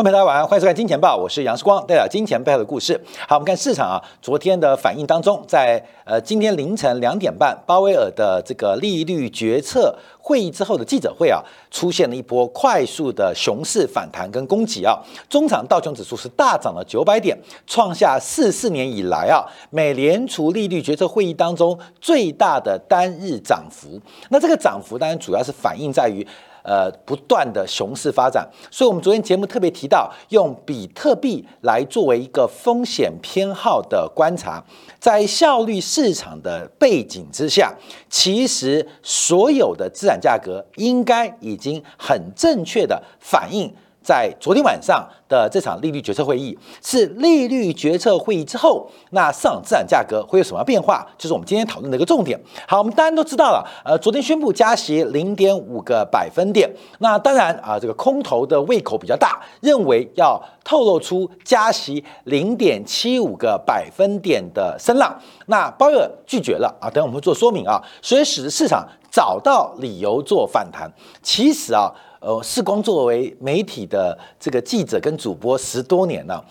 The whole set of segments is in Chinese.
观众朋友大家晚上欢迎收看《金钱报》，我是杨世光，带来金钱背后的故事。好，我们看市场啊，昨天的反应当中，在呃今天凌晨两点半，鲍威尔的这个利率决策会议之后的记者会啊，出现了一波快速的熊市反弹跟攻击啊，中场道琼指数是大涨了九百点，创下四四年以来啊美联储利率决策会议当中最大的单日涨幅。那这个涨幅当然主要是反映在于。呃，不断的熊市发展，所以我们昨天节目特别提到，用比特币来作为一个风险偏好的观察，在效率市场的背景之下，其实所有的资产价格应该已经很正确的反映。在昨天晚上的这场利率决策会议，是利率决策会议之后，那市场资产价格会有什么变化？就是我们今天讨论的一个重点。好，我们当然都知道了，呃，昨天宣布加息零点五个百分点，那当然啊，这个空头的胃口比较大，认为要透露出加息零点七五个百分点的声浪，那鲍威尔拒绝了啊，等我们做说明啊，所以使得市场找到理由做反弹。其实啊。呃，世光作为媒体的这个记者跟主播十多年了，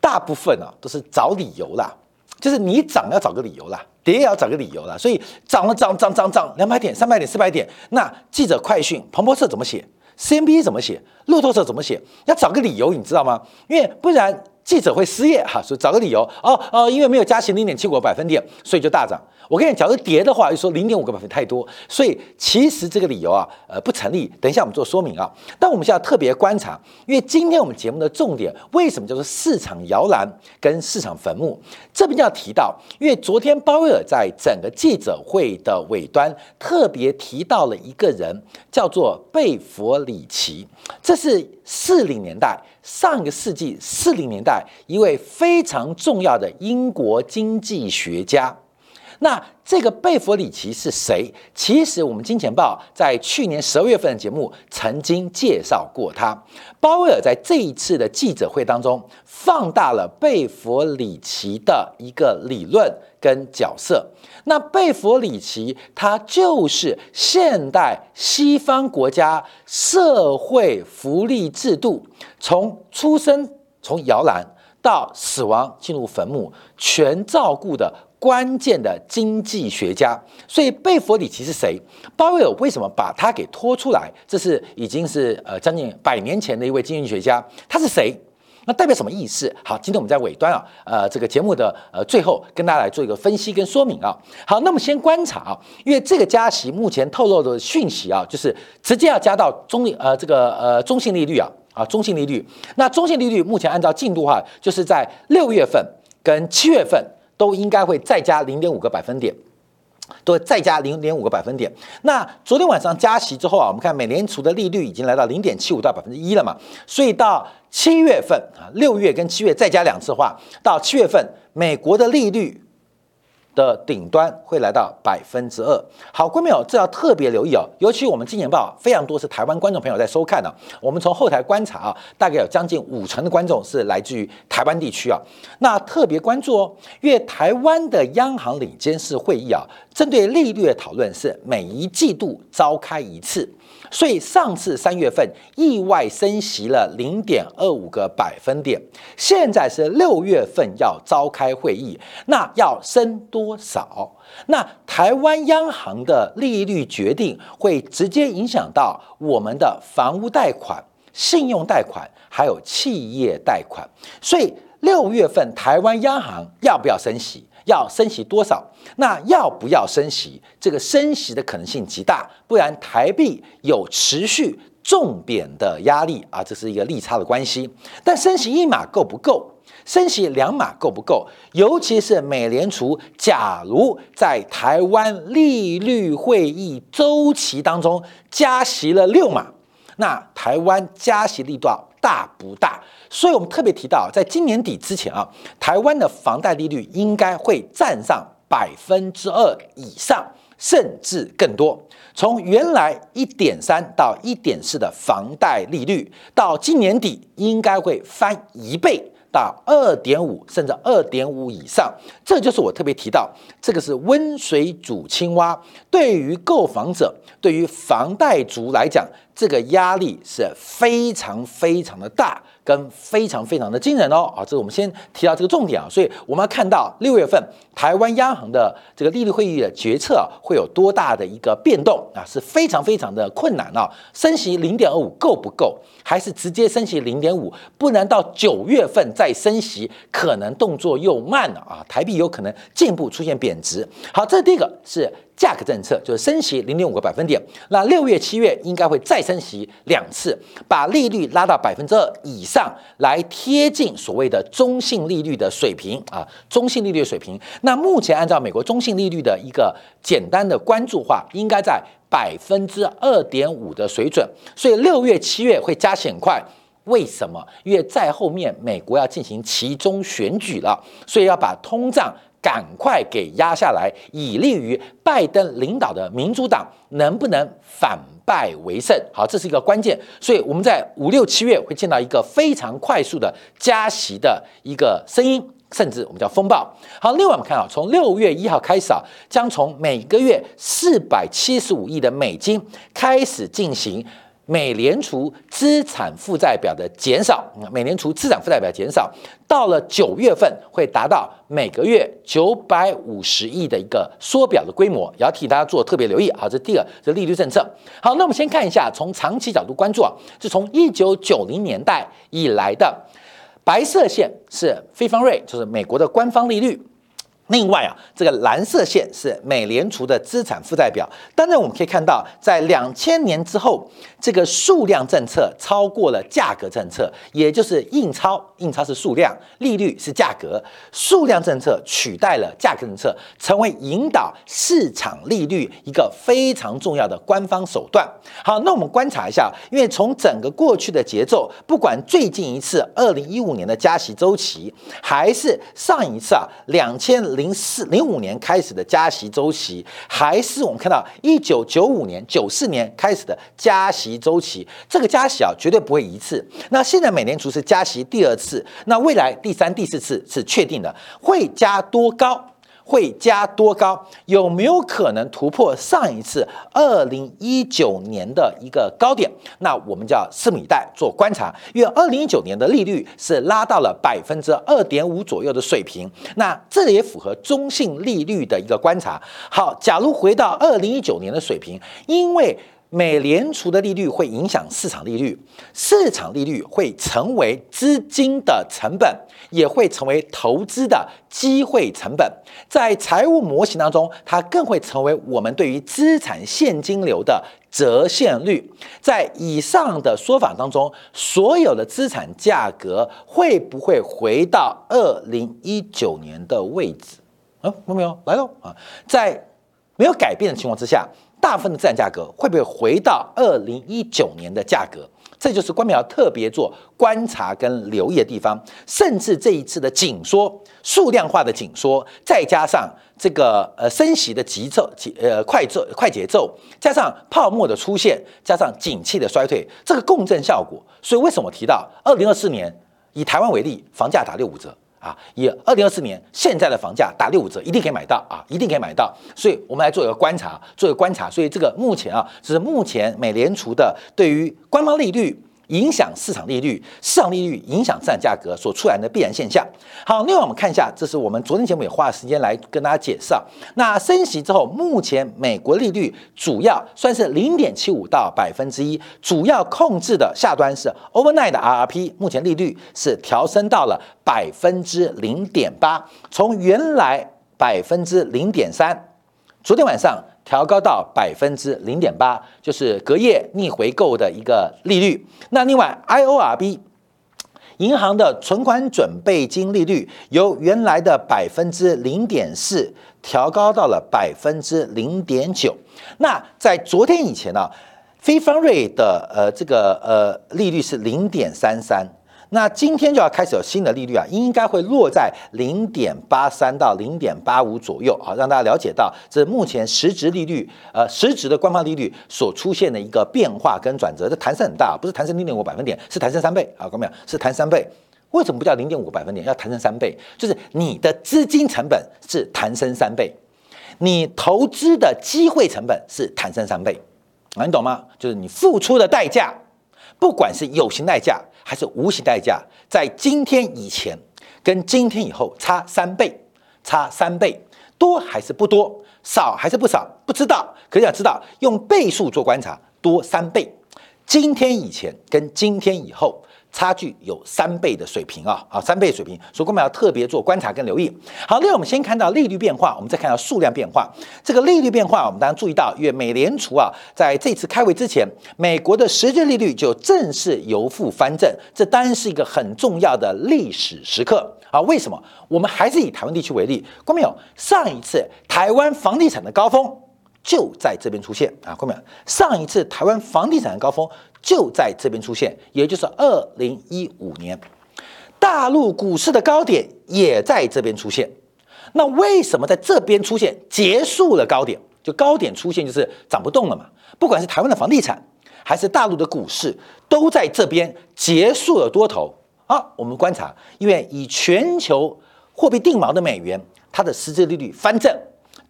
大部分啊都是找理由啦，就是你涨要找个理由啦，跌也要找个理由啦，所以涨了涨涨涨涨两百点、三百点、四百点，那记者快讯、彭博社怎么写？CNB 怎么写？路透社怎么写？要找个理由，你知道吗？因为不然记者会失业哈，所以找个理由哦哦，因为没有加息零点七五个百分点，所以就大涨。我跟你讲，假如跌的话，就说零点五个百分太多，所以其实这个理由啊，呃，不成立。等一下我们做说明啊。但我们现在特别观察，因为今天我们节目的重点，为什么叫做市场摇篮跟市场坟墓？这边就要提到，因为昨天鲍威尔在整个记者会的尾端特别提到了一个人，叫做贝弗里奇，这是四零年代上个世纪四零年代一位非常重要的英国经济学家。那这个贝弗里奇是谁？其实我们金钱豹在去年十二月份的节目曾经介绍过他。鲍威尔在这一次的记者会当中放大了贝弗里奇的一个理论跟角色。那贝弗里奇他就是现代西方国家社会福利制度从出生从摇篮到死亡进入坟墓全照顾的。关键的经济学家，所以贝弗里奇是谁？鲍威尔为什么把他给拖出来？这是已经是呃将近百年前的一位经济学家，他是谁？那代表什么意思？好，今天我们在尾端啊，呃，这个节目的呃最后跟大家来做一个分析跟说明啊。好，那么先观察啊，因为这个加息目前透露的讯息啊，就是直接要加到中呃这个呃中性利率啊啊中性利率。那中性利率目前按照进度话，就是在六月份跟七月份。都应该会再加零点五个百分点，都再加零点五个百分点。那昨天晚上加息之后啊，我们看美联储的利率已经来到零点七五到百分之一了嘛，所以到七月份啊，六月跟七月再加两次话，到七月份美国的利率。的顶端会来到百分之二。好，观众朋友，这要特别留意哦。尤其我们今年报非常多是台湾观众朋友在收看的。我们从后台观察啊，大概有将近五成的观众是来自于台湾地区啊。那特别关注哦，因为台湾的央行领监事会议啊，针对利率的讨论是每一季度召开一次。所以上次三月份意外升息了零点二五个百分点，现在是六月份要召开会议，那要升多多少？那台湾央行的利率决定会直接影响到我们的房屋贷款、信用贷款还有企业贷款，所以六月份台湾央行要不要升息？要升息多少？那要不要升息？这个升息的可能性极大，不然台币有持续重贬的压力啊，这是一个利差的关系。但升息一码够不够？升息两码够不够？尤其是美联储，假如在台湾利率会议周期当中加息了六码，那台湾加息力度大不大？所以我们特别提到，在今年底之前啊，台湾的房贷利率应该会占上百分之二以上，甚至更多。从原来一点三到一点四的房贷利率，到今年底应该会翻一倍到二点五，甚至二点五以上。这就是我特别提到，这个是温水煮青蛙。对于购房者，对于房贷族来讲，这个压力是非常非常的大。跟非常非常的惊人哦啊，这是我们先提到这个重点啊，所以我们要看到六月份台湾央行的这个利率会议的决策，会有多大的一个变动啊，是非常非常的困难啊。升息零点二五够不够？还是直接升息零点五？不然到九月份再升息，可能动作又慢了啊，台币有可能进一步出现贬值。好，这第一个是。价格政策就是升息零点五个百分点，那六月、七月应该会再升息两次，把利率拉到百分之二以上，来贴近所谓的中性利率的水平啊，中性利率水平。那目前按照美国中性利率的一个简单的关注化，应该在百分之二点五的水准，所以六月、七月会加息很快。为什么？因为在后面美国要进行其中选举了，所以要把通胀。赶快给压下来，以利于拜登领导的民主党能不能反败为胜？好，这是一个关键。所以我们在五六七月会见到一个非常快速的加息的一个声音，甚至我们叫风暴。好，另外我们看啊，从六月一号开始啊，将从每个月四百七十五亿的美金开始进行。美联储资产负债表的减少，美联储资产负债表减少，到了九月份会达到每个月九百五十亿的一个缩表的规模，也要替大家做特别留意。好，这第二，这利率政策。好，那我们先看一下，从长期角度关注啊，是从一九九零年代以来的白色线是非方瑞，就是美国的官方利率。另外啊，这个蓝色线是美联储的资产负债表。当然，我们可以看到，在两千年之后，这个数量政策超过了价格政策，也就是印钞，印钞是数量，利率是价格，数量政策取代了价格政策，成为引导市场利率一个非常重要的官方手段。好，那我们观察一下，因为从整个过去的节奏，不管最近一次二零一五年的加息周期，还是上一次啊两千。零四零五年开始的加息周期，还是我们看到一九九五年、九四年开始的加息周期。这个加息啊，绝对不会一次。那现在美联储是加息第二次，那未来第三、第四次是确定的，会加多高？会加多高？有没有可能突破上一次二零一九年的一个高点？那我们叫拭目以待，做观察。因为二零一九年的利率是拉到了百分之二点五左右的水平，那这也符合中性利率的一个观察。好，假如回到二零一九年的水平，因为美联储的利率会影响市场利率，市场利率会成为资金的成本，也会成为投资的机会成本。在财务模型当中，它更会成为我们对于资产现金流的折现率。在以上的说法当中，所有的资产价格会不会回到二零一九年的位置？啊，有没有来喽？啊，在没有改变的情况之下。大部分的资产价格会不会回到二零一九年的价格？这就是官票特别做观察跟留意的地方。甚至这一次的紧缩、数量化的紧缩，再加上这个呃升息的急骤、急呃快奏快节奏，加上泡沫的出现，加上景气的衰退，这个共振效果。所以为什么我提到二零二四年以台湾为例，房价打六五折？啊，以二零二四年现在的房价打六五折，一定可以买到啊，一定可以买到。所以，我们来做一个观察，做一个观察。所以，这个目前啊，就是目前美联储的对于官方利率。影响市场利率，市场利率影响资产价格所出来的必然现象。好，另外我们看一下，这是我们昨天节目也花了时间来跟大家解释啊。那升息之后，目前美国利率主要算是零点七五到百分之一，主要控制的下端是 overnight 的 RRP，目前利率是调升到了百分之零点八，从原来百分之零点三，昨天晚上。调高到百分之零点八，就是隔夜逆回购的一个利率。那另外，IORB 银行的存款准备金利率由原来的百分之零点四调高到了百分之零点九。那在昨天以前呢，非方瑞的呃这个呃利率是零点三三。那今天就要开始有新的利率啊，应该会落在零点八三到零点八五左右啊，让大家了解到这目前实质利率，呃，实质的官方利率所出现的一个变化跟转折，这弹升很大，不是弹升零点五百分点，是弹升三倍啊，各位？是弹三倍。为什么不叫零点五个百分点，要弹升三倍？就是你的资金成本是弹升三倍，你投资的机会成本是弹升三倍。啊，你懂吗？就是你付出的代价，不管是有形代价还是无形代价，在今天以前跟今天以后差三倍，差三倍，多还是不多？少还是不少？不知道。可是要知道，用倍数做观察，多三倍。今天以前跟今天以后。差距有三倍的水平啊，好，三倍水平，所以我们要特别做观察跟留意。好，那我们先看到利率变化，我们再看到数量变化。这个利率变化，我们当然注意到，因为美联储啊，在这次开会之前，美国的实际利率就正式由负翻正，这当然是一个很重要的历史时刻啊。为什么？我们还是以台湾地区为例，看没有？上一次台湾房地产的高峰就在这边出现啊，看没有？上一次台湾房地产的高峰。就在这边出现，也就是二零一五年，大陆股市的高点也在这边出现。那为什么在这边出现结束了高点？就高点出现就是涨不动了嘛？不管是台湾的房地产，还是大陆的股市，都在这边结束了多头啊。我们观察，因为以全球货币定锚的美元，它的实质利率翻正，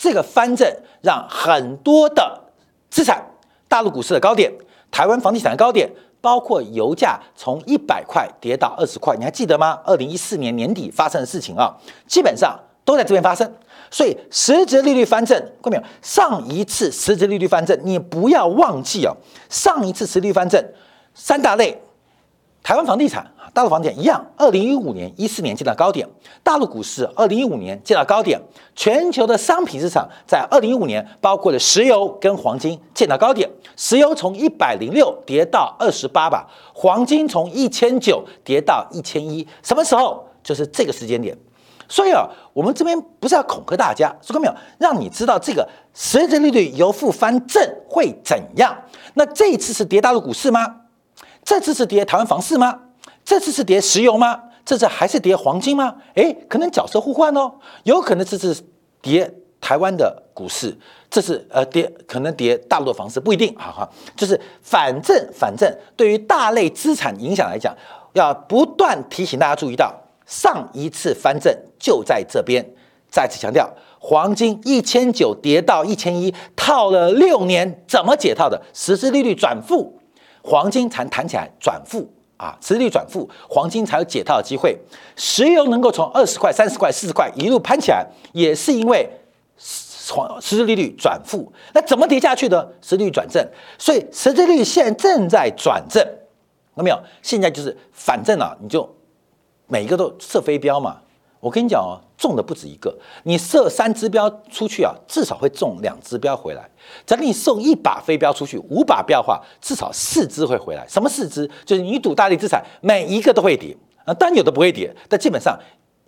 这个翻正让很多的资产，大陆股市的高点。台湾房地产的高点，包括油价从一百块跌到二十块，你还记得吗？二零一四年年底发生的事情啊，基本上都在这边发生。所以实质利率翻正，看到没有？上一次实质利率翻正，你不要忘记哦，上一次实质利率翻正，三大类，台湾房地产啊。大陆房地产一样，二零一五年、一四年见到高点；大陆股市二零一五年见到高点；全球的商品市场在二零一五年，包括了石油跟黄金见到高点。石油从一百零六跌到二十八吧，黄金从一千九跌到一千一，什么时候？就是这个时间点。所以啊，我们这边不是要恐吓大家，说过没有？让你知道这个实质利率由负翻正会怎样？那这一次是跌大陆股市吗？这次是跌台湾房市吗？这次是跌石油吗？这次还是跌黄金吗？诶，可能角色互换哦，有可能这次跌台湾的股市，这是呃跌，可能跌大陆的房市，不一定，好好，就是反正反正对于大类资产影响来讲，要不断提醒大家注意到，上一次翻正就在这边，再次强调，黄金一千九跌到一千一，套了六年，怎么解套的？实施利率转负，黄金才弹起来转负。啊，实力转负，黄金才有解套的机会。石油能够从二十块、三十块、四十块一路攀起来，也是因为黄实质利率转负。那怎么跌下去的？实力转正，所以实质利率现在正在转正，有没有？现在就是反正啊，你就每一个都射飞镖嘛。我跟你讲哦，中的不止一个。你射三支标出去啊，至少会中两支标回来。再给你送一把飞镖出去，五把标的话，至少四支会回来。什么四支？就是你赌大力资产，每一个都会跌啊。当然有的不会跌，但基本上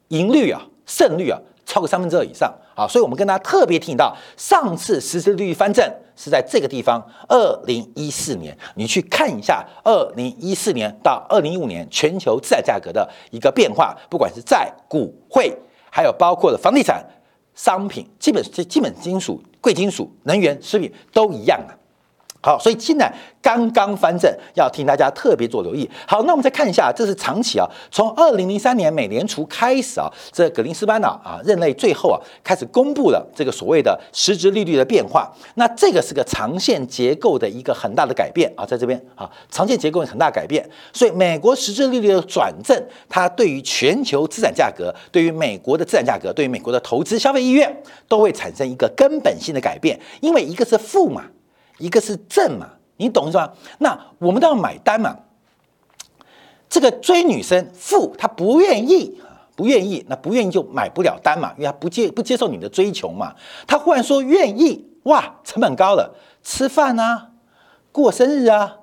赢率啊、胜率啊超过三分之二以上啊。所以我们跟大家特别提醒到，上次实施利率翻正。是在这个地方，二零一四年，你去看一下二零一四年到二零一五年全球资产价格的一个变化，不管是债股汇，还有包括了房地产、商品，基本基本金属、贵金属、能源、食品都一样啊。好，所以现在刚刚翻正，要听大家特别做留意。好，那我们再看一下，这是长期啊，从二零零三年美联储开始啊，这格林斯潘呢啊任内最后啊，开始公布了这个所谓的实质利率的变化。那这个是个长线结构的一个很大的改变啊，在这边啊，长线结构很大改变。所以美国实质利率的转正，它对于全球资产价格，对于美国的资产价格，对于美国的投资消费意愿，都会产生一个根本性的改变。因为一个是负嘛。一个是正嘛，你懂是吧？那我们都要买单嘛。这个追女生负，他不愿意不愿意，那不愿意就买不了单嘛，因为他不接不接受你的追求嘛。他忽然说愿意，哇，成本高了，吃饭啊，过生日啊，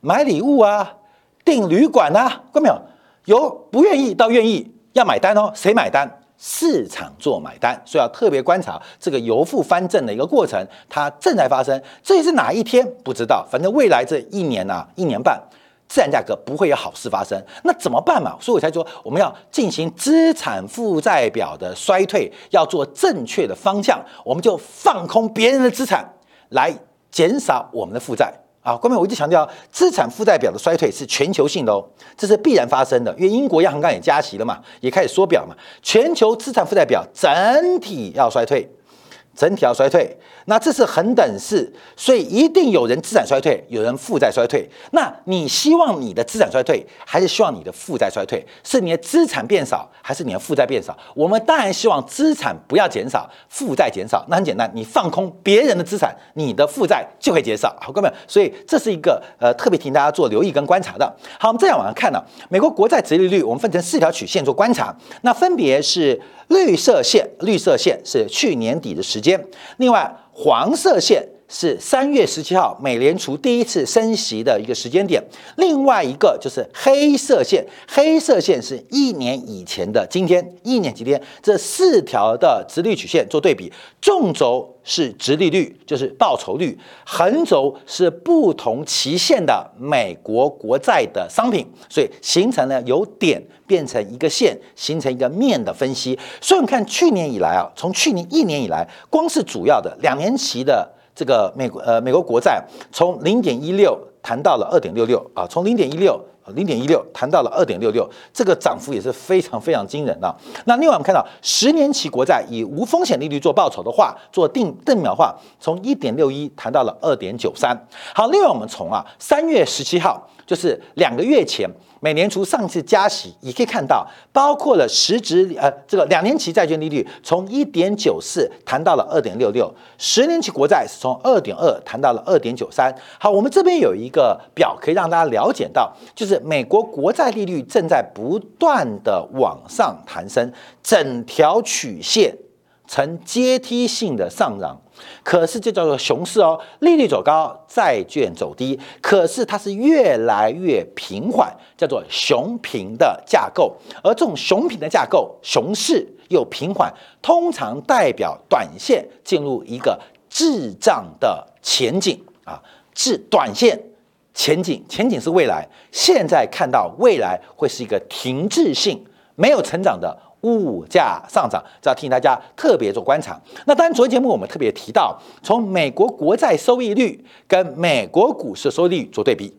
买礼物啊，订旅馆啊，看到没有？由不愿意到愿意，要买单哦，谁买单？市场做买单，所以要特别观察这个由负翻正的一个过程，它正在发生。这是哪一天不知道，反正未来这一年呐，一年半，自然价格不会有好事发生。那怎么办嘛？所以我才说我们要进行资产负债表的衰退，要做正确的方向，我们就放空别人的资产，来减少我们的负债。啊，后面我一直强调，资产负债表的衰退是全球性的哦，这是必然发生的，因为英国央行刚也加息了嘛，也开始缩表嘛，全球资产负债表整体要衰退，整体要衰退，那这是恒等式，所以一定有人资产衰退，有人负债衰退。那你希望你的资产衰退，还是希望你的负债衰退？是你的资产变少，还是你的负债变少？我们当然希望资产不要减少，负债减少。那很简单，你放空别人的资产，你的负债就会减少。好，各位，所以这是一个呃特别提醒大家做留意跟观察的。好，我们再往上看呢，美国国债殖利率，我们分成四条曲线做观察，那分别是。绿色线，绿色线是去年底的时间。另外，黄色线是三月十七号美联储第一次升息的一个时间点。另外一个就是黑色线，黑色线是一年以前的今天，一年几天。这四条的直率曲线做对比，纵轴是直利率，就是报酬率；横轴是不同期限的美国国债的商品，所以形成了由点。变成一个线，形成一个面的分析。所以你看，去年以来啊，从去年一年以来，光是主要的两年期的这个美国呃美国国债，从零点一六谈到了二点六六啊，从零点一六零点一六谈到了二点六六，这个涨幅也是非常非常惊人的。那另外我们看到十年期国债以无风险利率做报酬的话，做定定秒化，从一点六一谈到了二点九三。好，另外我们从啊三月十七号，就是两个月前。美联储上次加息，也可以看到，包括了实质呃这个两年期债券利率从一点九四谈到了二点六六，十年期国债是从二点二谈到了二点九三。好，我们这边有一个表可以让大家了解到，就是美国国债利率正在不断的往上弹升，整条曲线呈阶梯性的上涨。可是这叫做熊市哦，利率走高，债券走低，可是它是越来越平缓，叫做熊平的架构。而这种熊平的架构，熊市又平缓，通常代表短线进入一个滞胀的前景啊，滞短线前景，前景是未来，现在看到未来会是一个停滞性、没有成长的。物价上涨，这要提醒大家特别做观察。那当然，昨天节目我们特别提到，从美国国债收益率跟美国股市收益率做对比，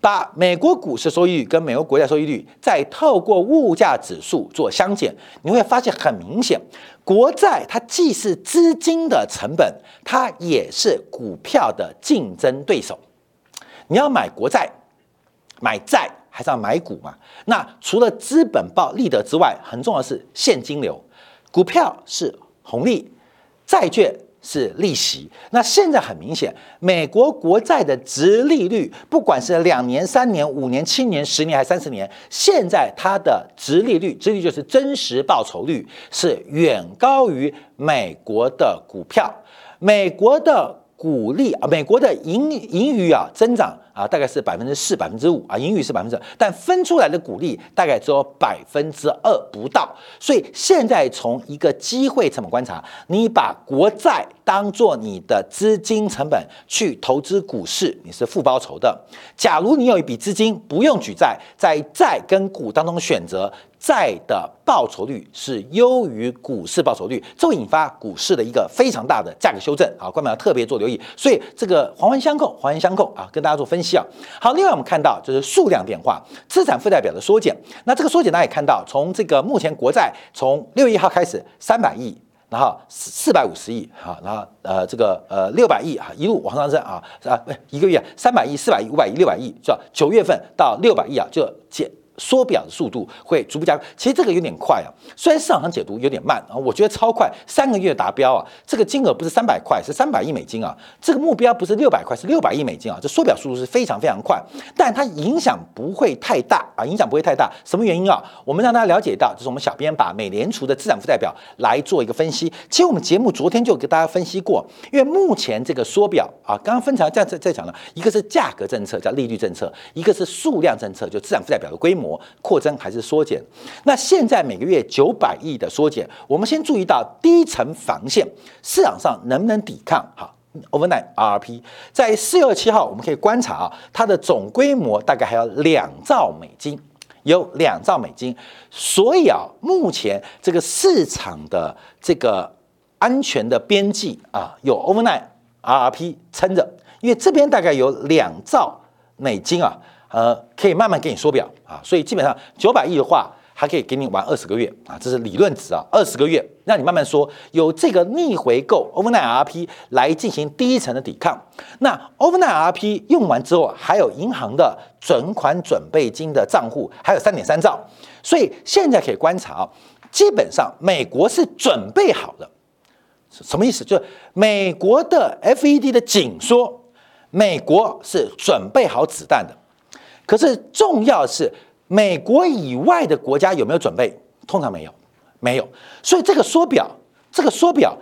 把美国股市收益率跟美国国债收益率再透过物价指数做相减，你会发现很明显，国债它既是资金的成本，它也是股票的竞争对手。你要买国债，买债。还是要买股嘛？那除了资本报利得之外，很重要的是现金流。股票是红利，债券是利息。那现在很明显，美国国债的值利率，不管是两年、三年、五年、七年、十年还是三十年，现在它的值利率，值利率就是真实报酬率，是远高于美国的股票。美国的股利啊，美国的盈盈余啊增长。啊，大概是百分之四、百分之五啊，盈余是百分之，但分出来的股利大概只有百分之二不到。所以现在从一个机会成本观察，你把国债当做你的资金成本去投资股市，你是负报酬的。假如你有一笔资金不用举债，在债跟股当中选择。债的报酬率是优于股市报酬率，这会引发股市的一个非常大的价格修正啊，观众要特别做留意。所以这个环环相扣，环环相扣啊，跟大家做分析啊。好，另外我们看到就是数量变化，资产负债表的缩减。那这个缩减大家也看到，从这个目前国债从六月一号开始三百亿，然后四四百五十亿，啊，然后呃这个呃六百亿啊，一路往上升啊，啊不一个月三百亿、四百亿、五百亿、六百亿，是吧？九月份到六百亿啊，就减。缩表的速度会逐步加快，其实这个有点快啊。虽然市场上解读有点慢啊，我觉得超快，三个月达标啊。这个金额不是三百块，是三百亿美金啊。这个目标不是六百块，是六百亿美金啊。这缩表速度是非常非常快，但它影响不会太大啊，影响不会太大。什么原因啊？我们让大家了解到，就是我们小编把美联储的资产负债表来做一个分析。其实我们节目昨天就给大家分析过，因为目前这个缩表啊，刚刚分成了这样在在讲了，一个是价格政策叫利率政策，一个是数量政策就资产负债表的规模。模扩增还是缩减？那现在每个月九百亿的缩减，我们先注意到低层防线市场上能不能抵抗？哈，overnight RRP 在四月七号我们可以观察啊，它的总规模大概还有两兆美金，有两兆美金。所以啊，目前这个市场的这个安全的边际啊，有 overnight RRP 撑着，因为这边大概有两兆美金啊。呃，可以慢慢给你缩表啊，所以基本上九百亿的话，还可以给你玩二十个月啊，这是理论值啊，二十个月让你慢慢说，有这个逆回购 overnight RP 来进行第一层的抵抗。那 overnight RP 用完之后，还有银行的存款准备金的账户还有三点三兆，所以现在可以观察啊，基本上美国是准备好了，什么意思？就是美国的 FED 的紧缩，美国是准备好子弹的。可是重要的是。美国以外的国家有没有准备？通常没有，没有。所以这个缩表，这个缩表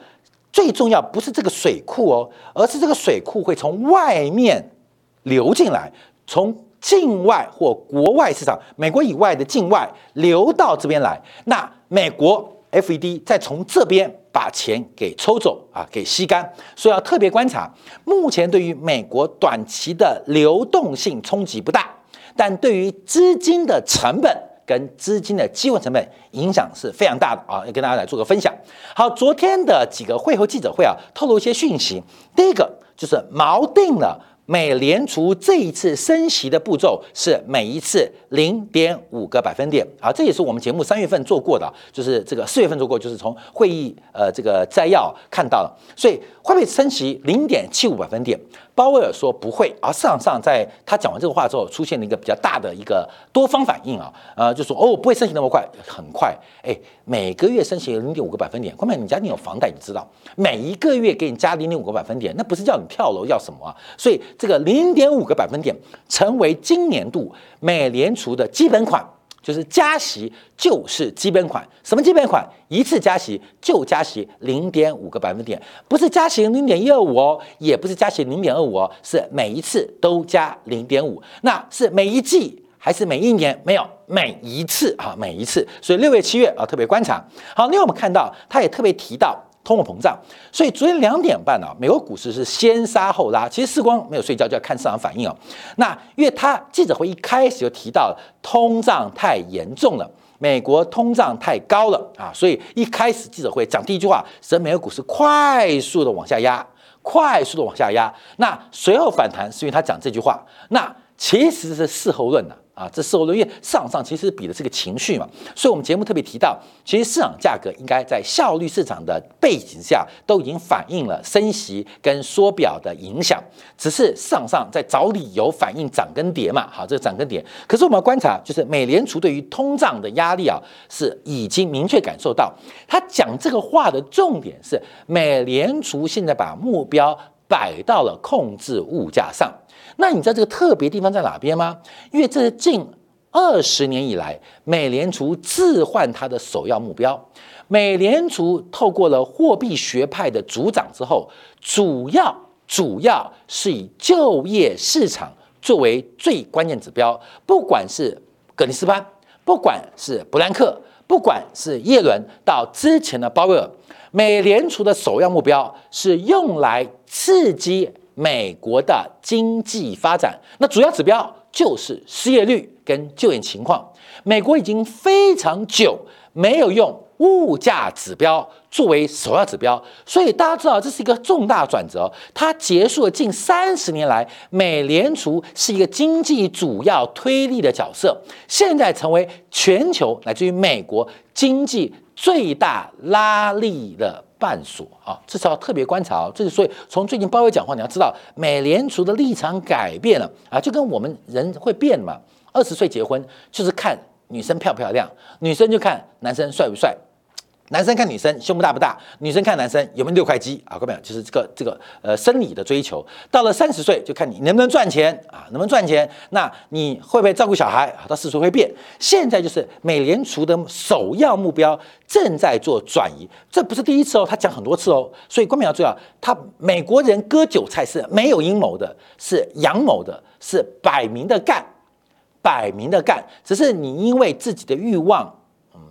最重要不是这个水库哦，而是这个水库会从外面流进来，从境外或国外市场，美国以外的境外流到这边来。那美国 FED 再从这边把钱给抽走啊，给吸干。所以要特别观察，目前对于美国短期的流动性冲击不大。但对于资金的成本跟资金的机会成本影响是非常大的啊！要跟大家来做个分享。好，昨天的几个会后记者会啊，透露一些讯息。第一个就是锚定了。美联储这一次升息的步骤是每一次零点五个百分点啊，这也是我们节目三月份做过的，就是这个四月份做过，就是从会议呃这个摘要看到了，所以会不会升息零点七五百分点？鲍威尔说不会，而市场上在他讲完这个话之后，出现了一个比较大的一个多方反应啊，呃，就说哦不会升息那么快，很快，哎，每个月升息零点五个百分点，关键你家里有房贷，你知道，每一个月给你加零点五个百分点，那不是叫你跳楼要什么啊？所以。这个零点五个百分点成为今年度美联储的基本款，就是加息就是基本款。什么基本款？一次加息就加息零点五个百分点，不是加息零点一二五哦，也不是加息零点二五哦，是每一次都加零点五。那是每一季还是每一年？没有，每一次啊，每一次。所以六月、七月啊，特别观察。好，另外我们看到，他也特别提到。通货膨胀，所以昨天两点半呢，美国股市是先杀后拉。其实世光没有睡觉，就要看市场反应哦。那因为他记者会一开始就提到通胀太严重了，美国通胀太高了啊，所以一开始记者会讲第一句话，使美国股市快速的往下压，快速的往下压。那随后反弹是因为他讲这句话，那其实是事后论呢。啊，这事后论，因为市场上其实比的是个情绪嘛，所以我们节目特别提到，其实市场价格应该在效率市场的背景下，都已经反映了升息跟缩表的影响，只是市场上在找理由反映涨跟跌嘛。好，这个涨跟跌，可是我们要观察，就是美联储对于通胀的压力啊，是已经明确感受到。他讲这个话的重点是，美联储现在把目标摆到了控制物价上。那你知道这个特别地方在哪边吗？因为这是近二十年以来，美联储置换它的首要目标。美联储透过了货币学派的主掌之后，主要主要是以就业市场作为最关键指标。不管是格林斯潘，不管是布兰克，不管是耶伦，到之前的鲍威尔，美联储的首要目标是用来刺激。美国的经济发展，那主要指标就是失业率跟就业情况。美国已经非常久没有用物价指标作为首要指标，所以大家知道这是一个重大转折。它结束了近三十年来美联储是一个经济主要推力的角色，现在成为全球乃至于美国经济最大拉力的。半数啊，至少要特别观察哦。这是所以从最近鲍威讲话，你要知道美联储的立场改变了啊，就跟我们人会变嘛。二十岁结婚就是看女生漂不漂亮，女生就看男生帅不帅。男生看女生胸部大不大，女生看男生有没有六块肌啊？各位，就是这个这个呃生理的追求。到了三十岁，就看你能不能赚钱啊，能不能赚钱？那你会不会照顾小孩啊？到四十岁会变。现在就是美联储的首要目标正在做转移，这不是第一次哦，他讲很多次哦。所以关明要注意啊，他美国人割韭菜是没有阴谋的，是阳谋的，是摆明的干，摆明的干，只是你因为自己的欲望，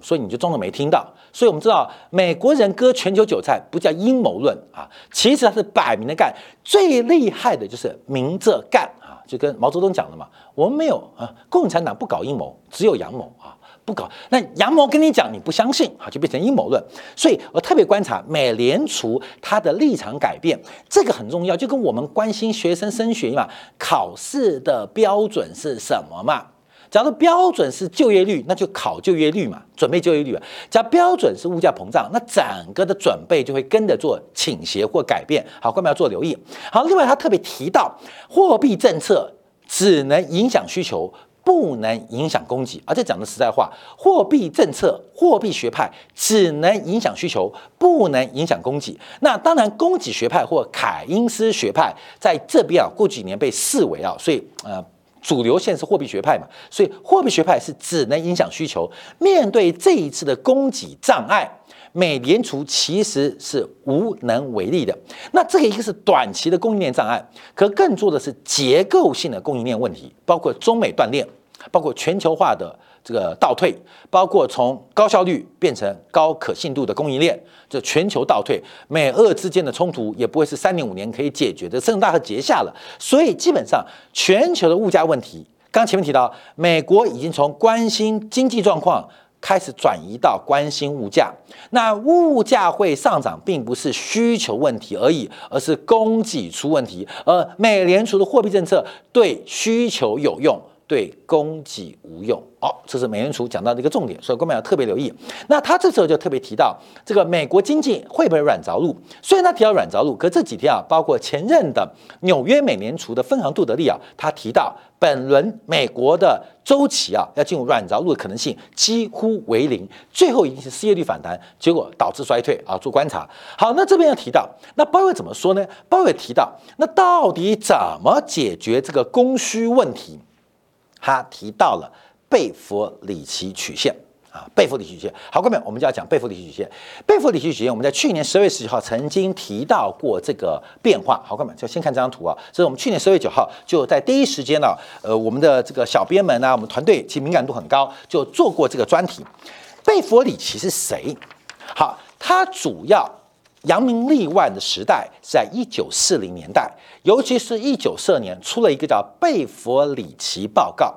所以你就装作没听到。所以，我们知道美国人割全球韭菜不叫阴谋论啊，其实他是摆明的干。最厉害的就是明着干啊，就跟毛泽东讲的嘛，我们没有啊，共产党不搞阴谋，只有阳谋啊，不搞。那阳谋跟你讲，你不相信啊，就变成阴谋论。所以我特别观察美联储它的立场改变，这个很重要，就跟我们关心学生升学嘛，考试的标准是什么嘛？假如标准是就业率，那就考就业率嘛，准备就业率。假如标准是物价膨胀，那整个的准备就会跟着做倾斜或改变。好，观众要做留意。好，另外他特别提到，货币政策只能影响需求。不能影响供给，而且讲的实在话，货币政策、货币学派只能影响需求，不能影响供给。那当然，供给学派或凯因斯学派在这边啊，过几年被视为啊，所以呃，主流现在是货币学派嘛，所以货币学派是只能影响需求。面对这一次的供给障碍。美联储其实是无能为力的。那这个一个是短期的供应链障碍，可更做的是结构性的供应链问题，包括中美断链，包括全球化的这个倒退，包括从高效率变成高可信度的供应链，这全球倒退，美俄之间的冲突也不会是三年五年可以解决的，圣大和结下了。所以基本上全球的物价问题，刚前面提到，美国已经从关心经济状况。开始转移到关心物价，那物价会上涨，并不是需求问题而已，而是供给出问题。而美联储的货币政策对需求有用，对供给无用。哦，这是美联储讲到的一个重点，所以各位要特别留意。那他这时候就特别提到，这个美国经济会不会软着陆？虽然他提到软着陆，可这几天啊，包括前任的纽约美联储的分行杜德利啊，他提到本轮美国的周期啊，要进入软着陆的可能性几乎为零，最后一定是失业率反弹，结果导致衰退啊。做观察。好，那这边要提到，那鲍威尔怎么说呢？鲍威尔提到，那到底怎么解决这个供需问题？他提到了。贝弗里奇曲线啊，贝弗里奇曲线。好，各位，我们就要讲贝弗里奇曲线。贝弗里奇曲线，我们在去年十月十九号曾经提到过这个变化。好，各位，就先看这张图啊，这是我们去年十月九号就在第一时间呢，呃，我们的这个小编们呢，我们团队其实敏感度很高，就做过这个专题。贝弗里奇是谁？好，他主要扬名立万的时代是在一九四零年代，尤其是一九四二年出了一个叫贝弗里奇报告。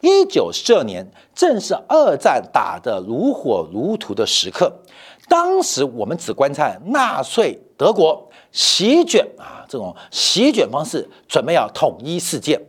一九四二年，正是二战打得如火如荼的时刻。当时我们只观察纳粹德国席卷啊这种席卷方式，准备要统一世界。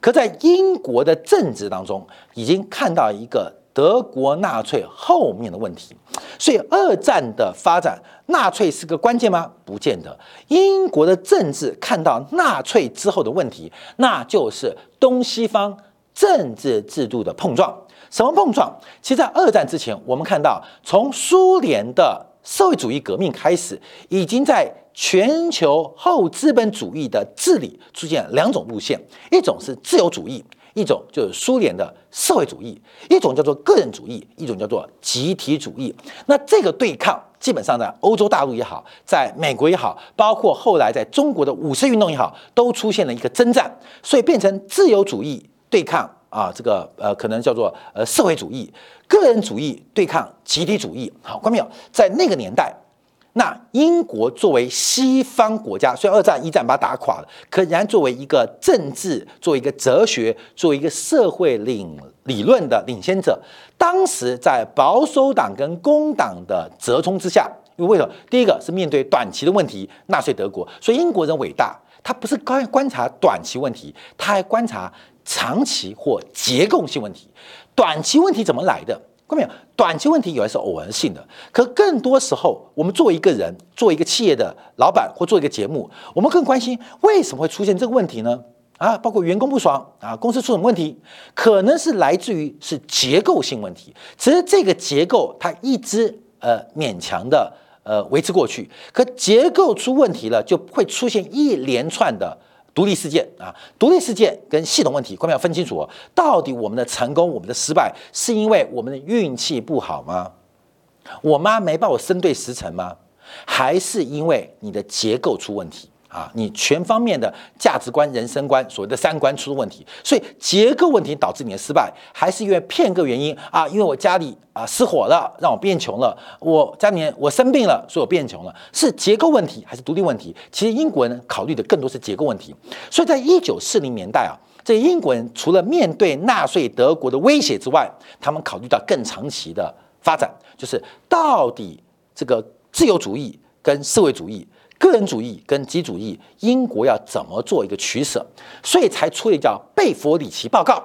可在英国的政治当中，已经看到一个德国纳粹后面的问题。所以，二战的发展，纳粹是个关键吗？不见得。英国的政治看到纳粹之后的问题，那就是东西方。政治制度的碰撞，什么碰撞？其实，在二战之前，我们看到从苏联的社会主义革命开始，已经在全球后资本主义的治理出现两种路线：一种是自由主义，一种就是苏联的社会主义；一种叫做个人主义，一种叫做集体主义。那这个对抗，基本上在欧洲大陆也好，在美国也好，包括后来在中国的五四运动也好，都出现了一个征战，所以变成自由主义。对抗啊，这个呃，可能叫做呃社会主义、个人主义对抗集体主义。好，关没有？在那个年代，那英国作为西方国家，虽然二战、一战把它打垮了，可仍然作为一个政治、作为一个哲学、作为一个社会领理论的领先者，当时在保守党跟工党的折冲之下，因为为什么？第一个是面对短期的问题，纳粹德国，所以英国人伟大，他不是观观察短期问题，他还观察。长期或结构性问题，短期问题怎么来的？看到没有？短期问题有的是偶然性的，可更多时候，我们作为一个人，作为一个企业的老板或做一个节目，我们更关心为什么会出现这个问题呢？啊，包括员工不爽啊，公司出什么问题，可能是来自于是结构性问题，只是这个结构它一直呃勉强的呃维持过去，可结构出问题了，就会出现一连串的。独立事件啊，独立事件跟系统问题，我们要分清楚哦，到底我们的成功、我们的失败，是因为我们的运气不好吗？我妈没把我生对时辰吗？还是因为你的结构出问题？啊，你全方面的价值观、人生观，所谓的三观出了问题，所以结构问题导致你的失败，还是因为片刻原因啊？因为我家里啊失火了，让我变穷了；我家里面我生病了，所以我变穷了，是结构问题还是独立问题？其实英国人考虑的更多是结构问题。所以在一九四零年代啊，这英国人除了面对纳粹德国的威胁之外，他们考虑到更长期的发展，就是到底这个自由主义跟社会主义。个人主义跟集主义，英国要怎么做一个取舍？所以才出了一叫贝弗里奇报告。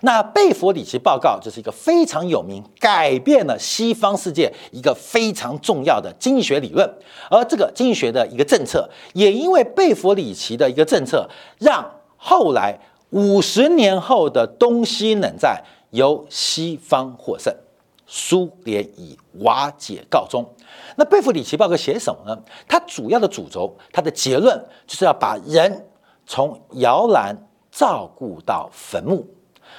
那贝弗里奇报告就是一个非常有名、改变了西方世界一个非常重要的经济学理论，而这个经济学的一个政策，也因为贝弗里奇的一个政策，让后来五十年后的东西冷战由西方获胜，苏联以瓦解告终。那贝弗里奇报告写什么呢？它主要的主轴，它的结论就是要把人从摇篮照顾到坟墓。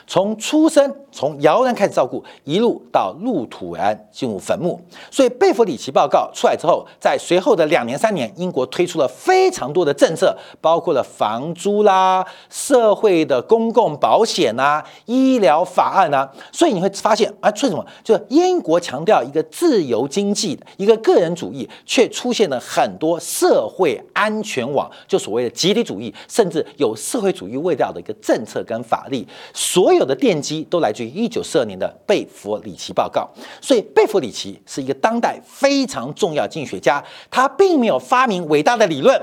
从出生，从摇篮开始照顾，一路到入土为安，进入坟墓。所以贝弗里奇报告出来之后，在随后的两年、三年，英国推出了非常多的政策，包括了房租啦、社会的公共保险啊、医疗法案啊。所以你会发现，啊，出什么？就是英国强调一个自由经济一个个人主义，却出现了很多社会安全网，就所谓的集体主义，甚至有社会主义味道的一个政策跟法律。所所有的奠基都来自于一九四二年的贝弗里奇报告，所以贝弗里奇是一个当代非常重要经济学家。他并没有发明伟大的理论，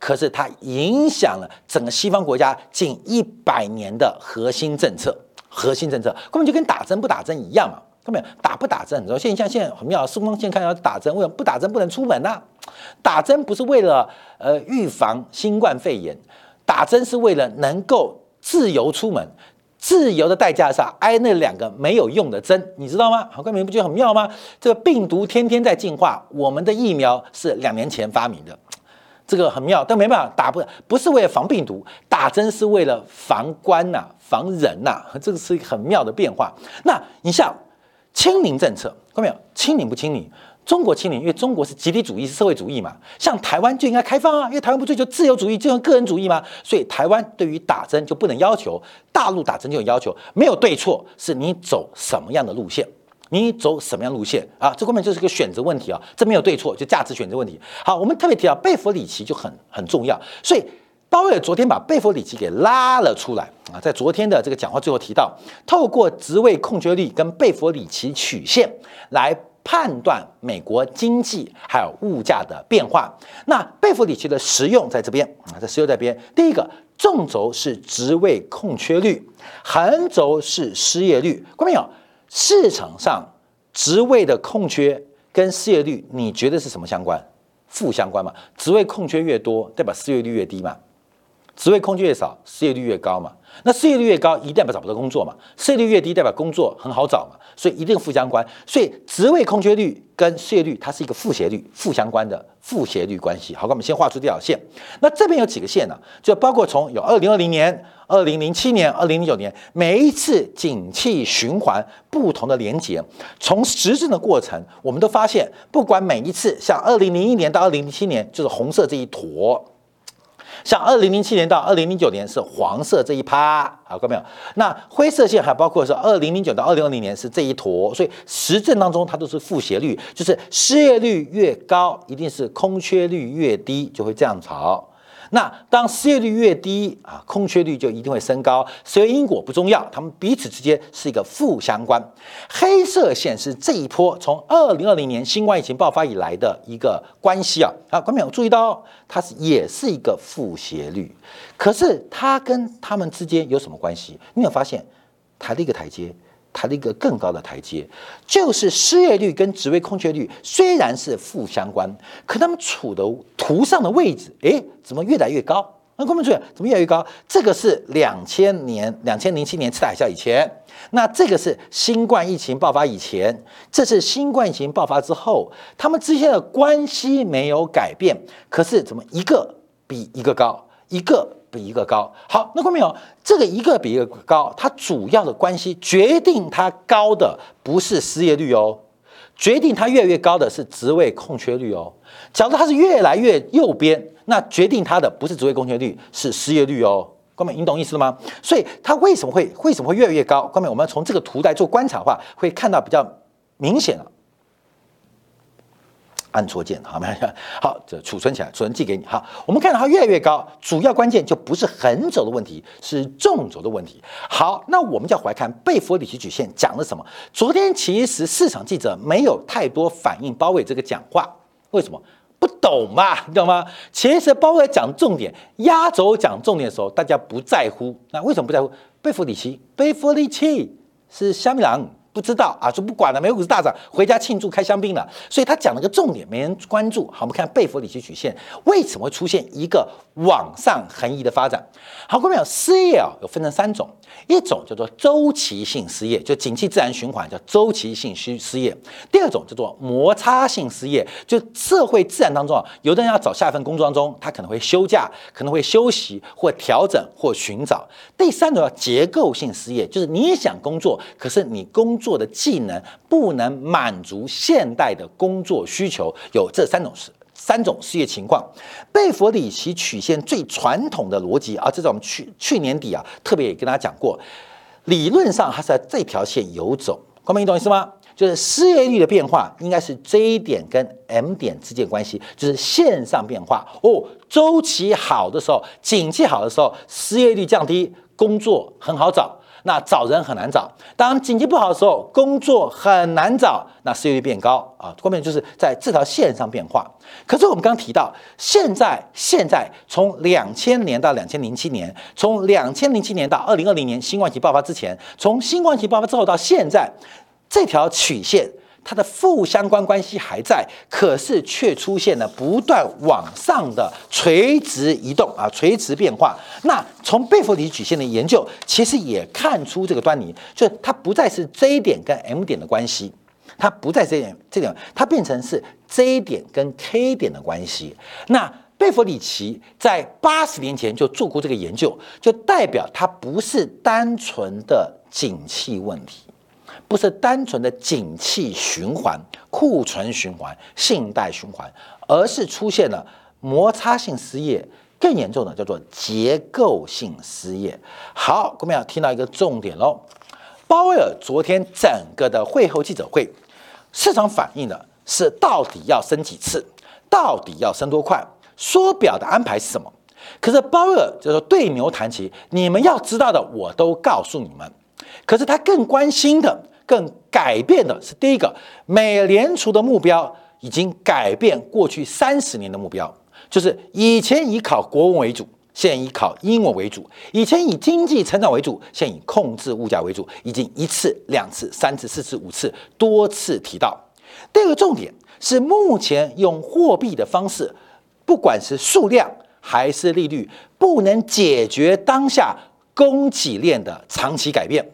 可是他影响了整个西方国家近一百年的核心政策。核心政策根本就跟打针不打针一样嘛，根本？打不打针？你说现在现在很妙，四光线看要打针，为什么不打针不能出门呢？打针不是为了呃预防新冠肺炎，打针是为了能够自由出门。自由的代价上挨那两个没有用的针，你知道吗？好，官民不觉得很妙吗？这个病毒天天在进化，我们的疫苗是两年前发明的，这个很妙，但没办法打不不是为了防病毒，打针是为了防官呐，防人呐，这个是一个很妙的变化。那你像清零政策，看到没有？清零不清零？中国青年，因为中国是集体主义，是社会主义嘛。像台湾就应该开放啊，因为台湾不追求自由主义，追求个人主义嘛。所以台湾对于打针就不能要求，大陆打针就有要求，没有对错，是你走什么样的路线，你走什么样路线啊？这根本就是个选择问题啊，这没有对错，就价值选择问题。好，我们特别提到贝弗里奇就很很重要，所以鲍威尔昨天把贝弗里奇给拉了出来啊，在昨天的这个讲话最后提到，透过职位空缺率跟贝弗里奇曲线来。判断美国经济还有物价的变化，那贝弗里奇的实用在这边啊，在实用在边。第一个纵轴是职位空缺率，横轴是失业率。看到没有？市场上职位的空缺跟失业率，你觉得是什么相关？负相关嘛？职位空缺越多，代表失业率越低嘛？职位空缺越少，失业率越高嘛？那失业率越高，一代表找不到工作嘛；失业率越低，代表工作很好找嘛。所以一定负相关。所以职位空缺率跟失业率，它是一个负斜率、负相关的负斜率关系。好，我们先画出这条线。那这边有几个线呢？就包括从有二零二零年、二零零七年、二零零九年，每一次景气循环不同的连接，从实质的过程，我们都发现，不管每一次，像二零零一年到二零零七年，就是红色这一坨。像二零零七年到二零零九年是黄色这一趴，好过没有？那灰色线还包括是二零零九到二零二零年是这一坨，所以实证当中它都是负斜率，就是失业率越高，一定是空缺率越低，就会这样炒。那当失业率越低啊，空缺率就一定会升高。所以因果不重要，它们彼此之间是一个负相关。黑色线是这一波从二零二零年新冠疫情爆发以来的一个关系啊。啊，观众有注意到，它是也是一个负斜率。可是它跟它们之间有什么关系？你有发现，抬了一个台阶。它的一个更高的台阶，就是失业率跟职位空缺率虽然是负相关，可他们处的图上的位置，哎，怎么越来越高？那各位注意，怎么越来越高？这个是两千年、两千零七年次贷海啸以前，那这个是新冠疫情爆发以前，这是新冠疫情爆发之后，他们之间的关系没有改变，可是怎么一个比一个高，一个？比一个高，好，那看没有？这个一个比一个高，它主要的关系决定它高的不是失业率哦，决定它越来越高的是职位空缺率哦。假如它是越来越右边，那决定它的不是职位空缺率，是失业率哦。关美，你懂意思了吗？所以它为什么会为什么会越来越高？关美，我们从这个图来做观察的话，会看到比较明显了。按错键，好没？好，这储存起来，储存寄给你。好，我们看到它越来越高，主要关键就不是横轴的问题，是纵轴的问题。好，那我们就回来看贝弗里奇曲线讲了什么。昨天其实市场记者没有太多反应包围这个讲话，为什么？不懂嘛，你懂吗？其实鲍威尔讲重点，压轴讲重点的时候，大家不在乎。那为什么不在乎？贝弗里奇，贝弗里奇是香米郎。不知道啊，就不管了。美股是大涨，回家庆祝开香槟了。所以他讲了个重点，没人关注。好，我们看贝弗里奇曲线为什么会出现一个往上横移的发展？好，各位朋友，失业啊有分成三种，一种叫做周期性失业，就景气自然循环叫周期性失失业；第二种叫做摩擦性失业，就社会自然当中啊，有的人要找下一份工作当中，他可能会休假，可能会休息或调整或寻找；第三种叫结构性失业，就是你想工作，可是你工作。的技能不能满足现代的工作需求，有这三种事三种失业情况。贝弗里奇曲线最传统的逻辑啊，这是我们去去年底啊特别也跟大家讲过，理论上它是在这条线游走。光明，你懂意思吗？就是失业率的变化应该是 J 点跟 M 点之间关系，就是线上变化哦。周期好的时候，景气好的时候，失业率降低，工作很好找。那找人很难找，当经济不好的时候，工作很难找，那失业率变高啊。后面就是在这条线上变化。可是我们刚刚提到，现在现在从两千年到两千零七年，从两千零七年到二零二零年新冠疫情爆发之前，从新冠疫情爆发之后到现在，这条曲线。它的负相关关系还在，可是却出现了不断往上的垂直移动啊，垂直变化。那从贝弗里曲线的研究，其实也看出这个端倪，就是它不再是 J 点跟 M 点的关系，它不再这点这点，它变成是 J 点跟 K 点的关系。那贝弗里奇在八十年前就做过这个研究，就代表它不是单纯的景气问题。不是单纯的景气循环、库存循环、信贷循环，而是出现了摩擦性失业，更严重的叫做结构性失业。好，我们要听到一个重点喽。鲍威尔昨天整个的会后记者会，市场反映的是到底要升几次，到底要升多快，缩表的安排是什么？可是鲍威尔就说对牛弹琴，你们要知道的我都告诉你们。可是他更关心的。更改变的是，第一个，美联储的目标已经改变过去三十年的目标，就是以前以考国文为主，现以考英文为主；以前以经济成长为主，现以控制物价为主，已经一次、两次、三次、四次、五次，多次提到。第二个重点是，目前用货币的方式，不管是数量还是利率，不能解决当下供给链的长期改变。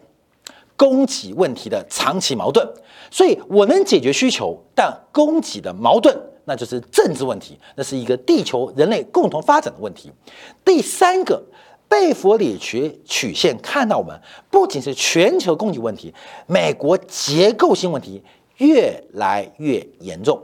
供给问题的长期矛盾，所以我能解决需求，但供给的矛盾那就是政治问题，那是一个地球人类共同发展的问题。第三个，贝弗里奇曲线看到我们不仅是全球供给问题，美国结构性问题越来越严重，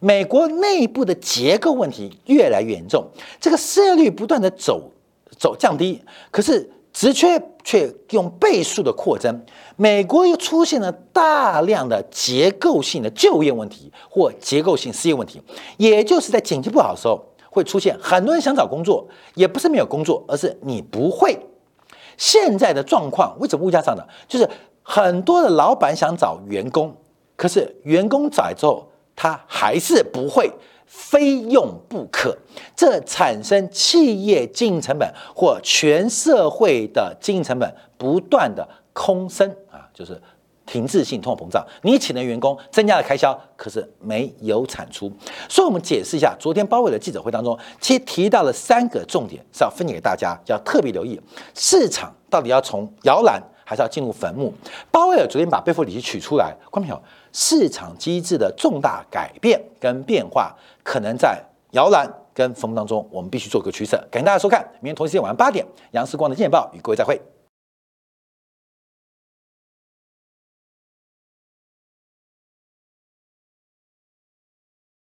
美国内部的结构问题越来越严重，这个失业率不断的走走降低，可是。职缺却用倍数的扩增，美国又出现了大量的结构性的就业问题或结构性失业问题，也就是在经济不好的时候会出现很多人想找工作，也不是没有工作，而是你不会。现在的状况为什么物价上涨？就是很多的老板想找员工，可是员工找来之后，他还是不会。非用不可，这产生企业经营成本或全社会的经营成本不断的空升啊，就是停滞性通货膨胀。你请的员工增加了开销，可是没有产出。所以，我们解释一下，昨天鲍威尔的记者会当中，其实提到了三个重点，是要分解给大家，要特别留意市场到底要从摇篮还是要进入坟墓。鲍威尔昨天把贝弗里奇取出来，观众朋友。市场机制的重大改变跟变化，可能在摇篮跟风当中，我们必须做个取舍。感谢大家收看，明天同一时间晚上八点，杨思光的见报与各位再会。